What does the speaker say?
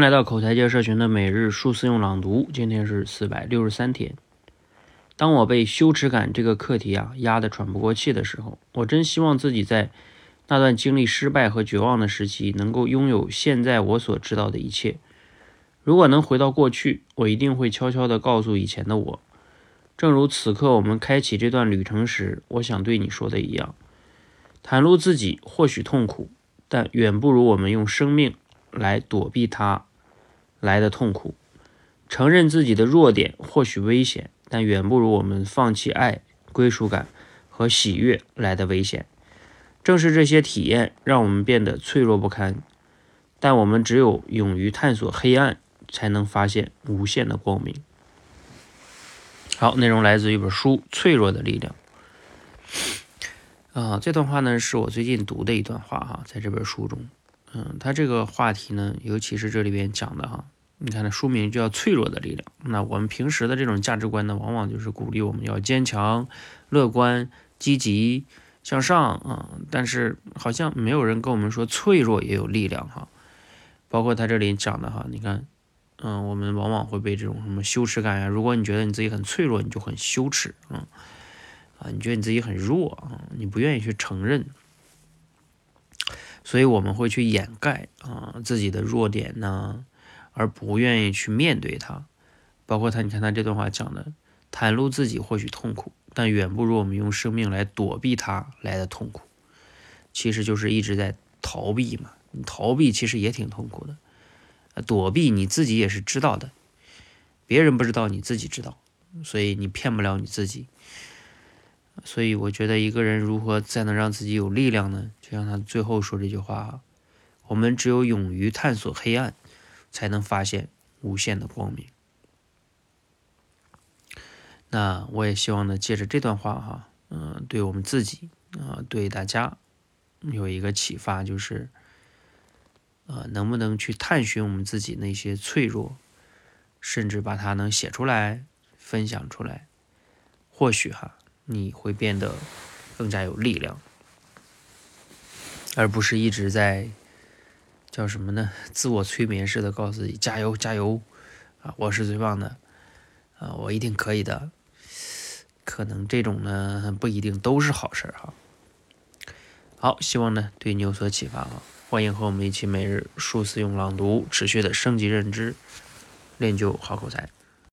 来到口才界社群的每日数字用朗读，今天是四百六十三天。当我被羞耻感这个课题啊压得喘不过气的时候，我真希望自己在那段经历失败和绝望的时期，能够拥有现在我所知道的一切。如果能回到过去，我一定会悄悄地告诉以前的我，正如此刻我们开启这段旅程时，我想对你说的一样：袒露自己或许痛苦，但远不如我们用生命来躲避它。来的痛苦，承认自己的弱点或许危险，但远不如我们放弃爱、归属感和喜悦来的危险。正是这些体验让我们变得脆弱不堪，但我们只有勇于探索黑暗，才能发现无限的光明。好，内容来自一本书《脆弱的力量》啊，这段话呢是我最近读的一段话哈，在这本书中。嗯，他这个话题呢，尤其是这里边讲的哈，你看，那书名叫《脆弱的力量》。那我们平时的这种价值观呢，往往就是鼓励我们要坚强、乐观、积极向上啊。但是好像没有人跟我们说脆弱也有力量哈。包括他这里讲的哈，你看，嗯，我们往往会被这种什么羞耻感呀。如果你觉得你自己很脆弱，你就很羞耻嗯啊，你觉得你自己很弱啊，你不愿意去承认。所以我们会去掩盖啊自己的弱点呢，而不愿意去面对它。包括他，你看他这段话讲的，袒露自己或许痛苦，但远不如我们用生命来躲避它来的痛苦。其实就是一直在逃避嘛，你逃避其实也挺痛苦的。躲避你自己也是知道的，别人不知道，你自己知道，所以你骗不了你自己。所以我觉得一个人如何才能让自己有力量呢？就像他最后说这句话哈，我们只有勇于探索黑暗，才能发现无限的光明。那我也希望呢，借着这段话哈，嗯，对我们自己啊，对大家有一个启发，就是，呃，能不能去探寻我们自己那些脆弱，甚至把它能写出来，分享出来，或许哈。你会变得更加有力量，而不是一直在叫什么呢？自我催眠似的告诉自己加油加油啊！我是最棒的啊！我一定可以的。可能这种呢不一定都是好事儿哈。好，希望呢对你有所启发啊！欢迎和我们一起每日数次用朗读，持续的升级认知，练就好口才。